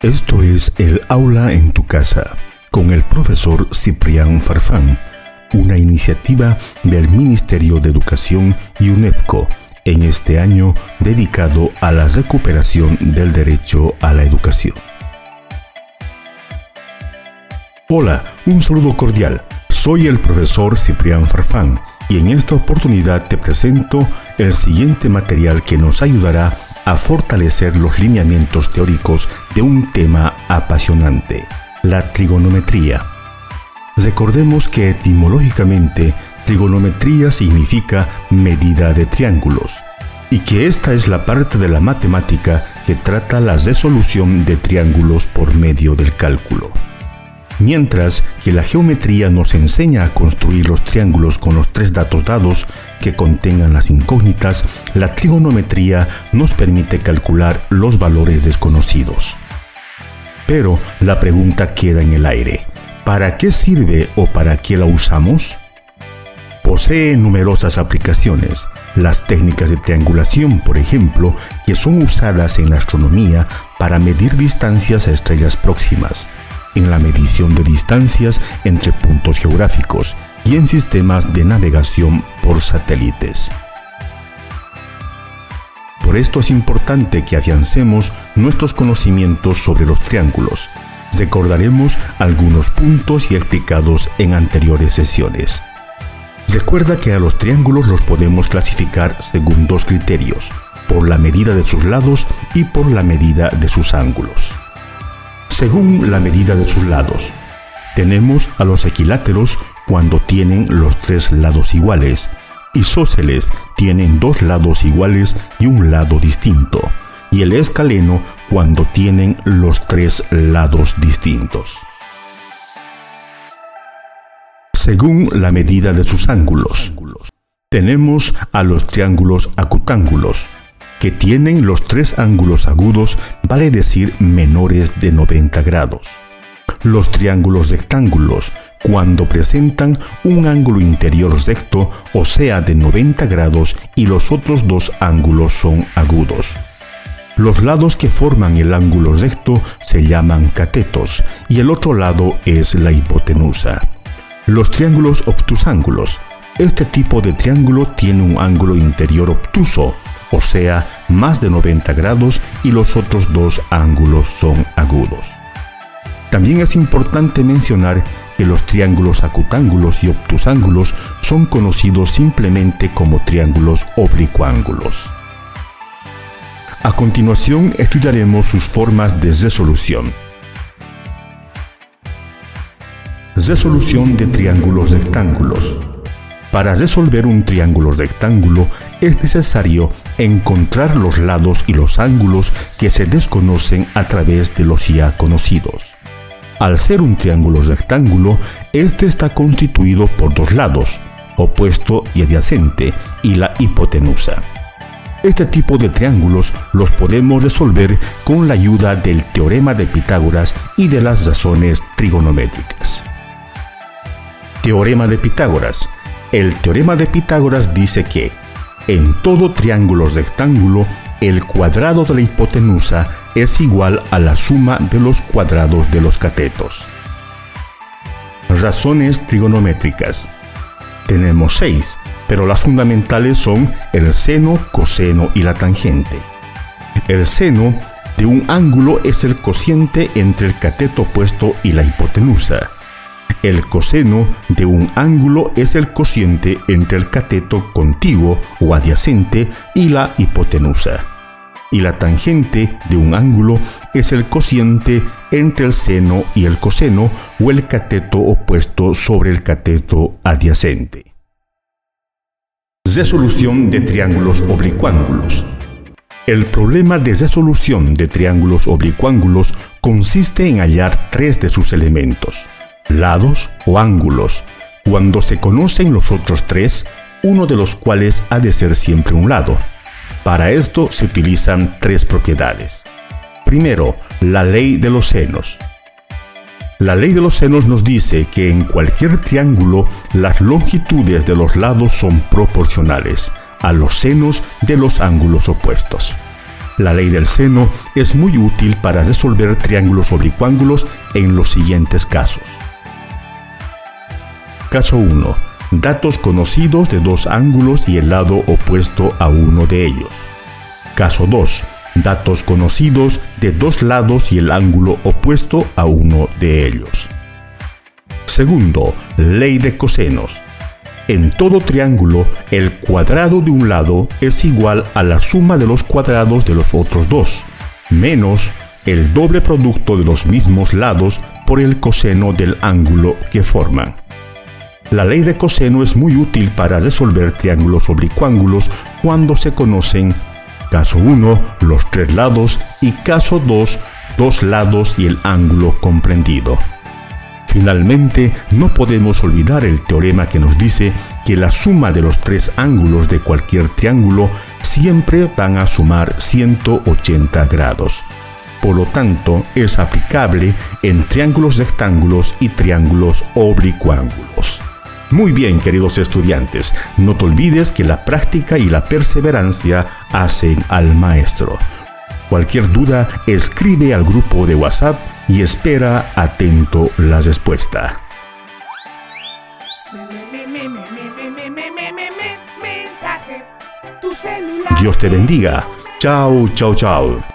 Esto es el aula en tu casa con el profesor Ciprián Farfán, una iniciativa del Ministerio de Educación y UNEPCO en este año dedicado a la recuperación del derecho a la educación. Hola, un saludo cordial. Soy el profesor Ciprián Farfán y en esta oportunidad te presento el siguiente material que nos ayudará a fortalecer los lineamientos teóricos de un tema apasionante, la trigonometría. Recordemos que etimológicamente trigonometría significa medida de triángulos y que esta es la parte de la matemática que trata la resolución de triángulos por medio del cálculo. Mientras que la geometría nos enseña a construir los triángulos con los tres datos dados que contengan las incógnitas, la trigonometría nos permite calcular los valores desconocidos. Pero la pregunta queda en el aire. ¿Para qué sirve o para qué la usamos? Posee numerosas aplicaciones. Las técnicas de triangulación, por ejemplo, que son usadas en la astronomía para medir distancias a estrellas próximas en la medición de distancias entre puntos geográficos y en sistemas de navegación por satélites. Por esto es importante que afiancemos nuestros conocimientos sobre los triángulos. Recordaremos algunos puntos y explicados en anteriores sesiones. Recuerda que a los triángulos los podemos clasificar según dos criterios, por la medida de sus lados y por la medida de sus ángulos según la medida de sus lados. Tenemos a los equiláteros cuando tienen los tres lados iguales, isósceles tienen dos lados iguales y un lado distinto, y el escaleno cuando tienen los tres lados distintos. Según la medida de sus ángulos, tenemos a los triángulos acutángulos, que tienen los tres ángulos agudos, vale decir menores de 90 grados. Los triángulos rectángulos, cuando presentan un ángulo interior recto, o sea de 90 grados, y los otros dos ángulos son agudos. Los lados que forman el ángulo recto se llaman catetos y el otro lado es la hipotenusa. Los triángulos obtusángulos. Este tipo de triángulo tiene un ángulo interior obtuso, o sea, más de 90 grados y los otros dos ángulos son agudos. También es importante mencionar que los triángulos acutángulos y obtusángulos son conocidos simplemente como triángulos oblicuángulos. A continuación estudiaremos sus formas de resolución. Resolución de triángulos rectángulos. Para resolver un triángulo rectángulo es necesario encontrar los lados y los ángulos que se desconocen a través de los ya conocidos. Al ser un triángulo rectángulo, este está constituido por dos lados, opuesto y adyacente, y la hipotenusa. Este tipo de triángulos los podemos resolver con la ayuda del teorema de Pitágoras y de las razones trigonométricas. Teorema de Pitágoras el teorema de Pitágoras dice que en todo triángulo rectángulo el cuadrado de la hipotenusa es igual a la suma de los cuadrados de los catetos. Razones trigonométricas. Tenemos seis, pero las fundamentales son el seno, coseno y la tangente. El seno de un ángulo es el cociente entre el cateto opuesto y la hipotenusa. El coseno de un ángulo es el cociente entre el cateto contiguo o adyacente y la hipotenusa. Y la tangente de un ángulo es el cociente entre el seno y el coseno o el cateto opuesto sobre el cateto adyacente. Resolución de triángulos oblicuángulos. El problema de resolución de triángulos oblicuángulos consiste en hallar tres de sus elementos lados o ángulos, cuando se conocen los otros tres, uno de los cuales ha de ser siempre un lado. Para esto se utilizan tres propiedades. Primero, la ley de los senos. La ley de los senos nos dice que en cualquier triángulo las longitudes de los lados son proporcionales, a los senos de los ángulos opuestos. La ley del seno es muy útil para resolver triángulos oblicuángulos en los siguientes casos. Caso 1. Datos conocidos de dos ángulos y el lado opuesto a uno de ellos. Caso 2. Datos conocidos de dos lados y el ángulo opuesto a uno de ellos. Segundo, ley de cosenos. En todo triángulo, el cuadrado de un lado es igual a la suma de los cuadrados de los otros dos, menos el doble producto de los mismos lados por el coseno del ángulo que forman. La ley de coseno es muy útil para resolver triángulos oblicuángulos cuando se conocen caso 1 los tres lados y caso 2 dos lados y el ángulo comprendido. Finalmente, no podemos olvidar el teorema que nos dice que la suma de los tres ángulos de cualquier triángulo siempre van a sumar 180 grados. Por lo tanto, es aplicable en triángulos rectángulos y triángulos oblicuángulos. Muy bien, queridos estudiantes, no te olvides que la práctica y la perseverancia hacen al maestro. Cualquier duda, escribe al grupo de WhatsApp y espera atento la respuesta. Dios te bendiga. Chao, chao, chao.